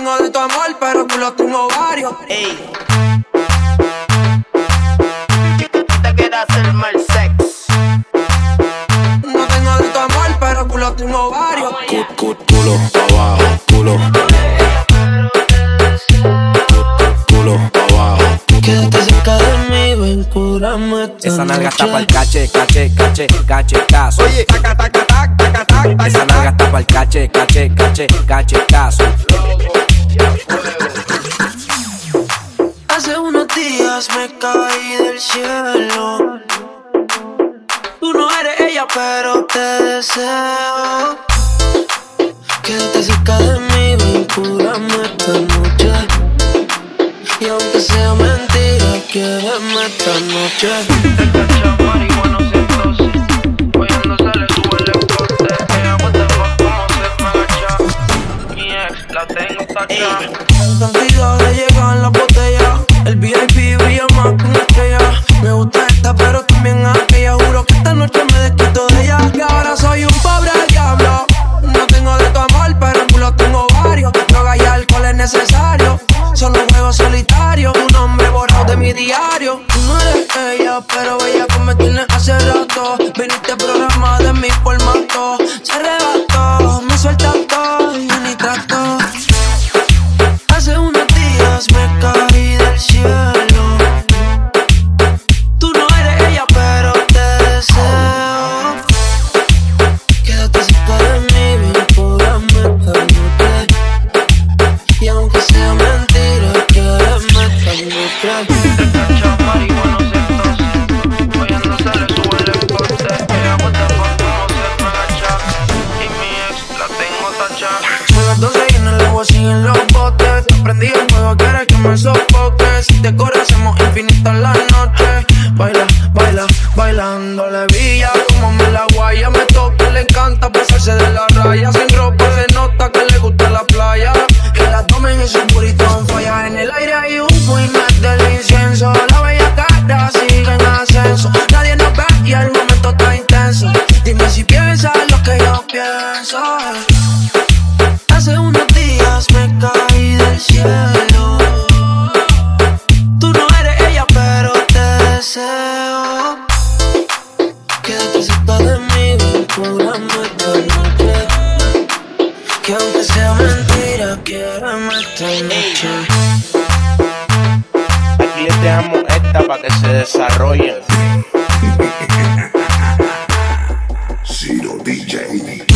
tengo de tu amor, pero culo tengo varios. Ey. Te quieres hacer mal sex. No tengo de tu amor, pero culo tengo varios. Cu- cu- Culo pa' abajo, culo. Culo pa' abajo. Quédate cerca de mí, ven, curame esta Esa nalga está pa'l cache, cache, cache, cachetazo. Oye, taca, taca, tac, taca, tac, taca, Esa nalga está pa'l cache, cache, cache, cachetazo. Días me caí del cielo. Tú no eres ella, pero te deseo. Quédate cerca de mí, ven, curame esta noche. Y aunque sea mentira, quédame esta noche. Contigo le llegan las en mi formato. Son las 12 y en el agua siguen los botes. Te prendí el fuego, quieres que me sofoques. Si te corres, hacemos infinitas las noches. Baila, baila, bailando la villa. Que aunque sea mentira, quiérame esta noche. Aquí les dejamos esta para que se desarrollen. Ciro DJ.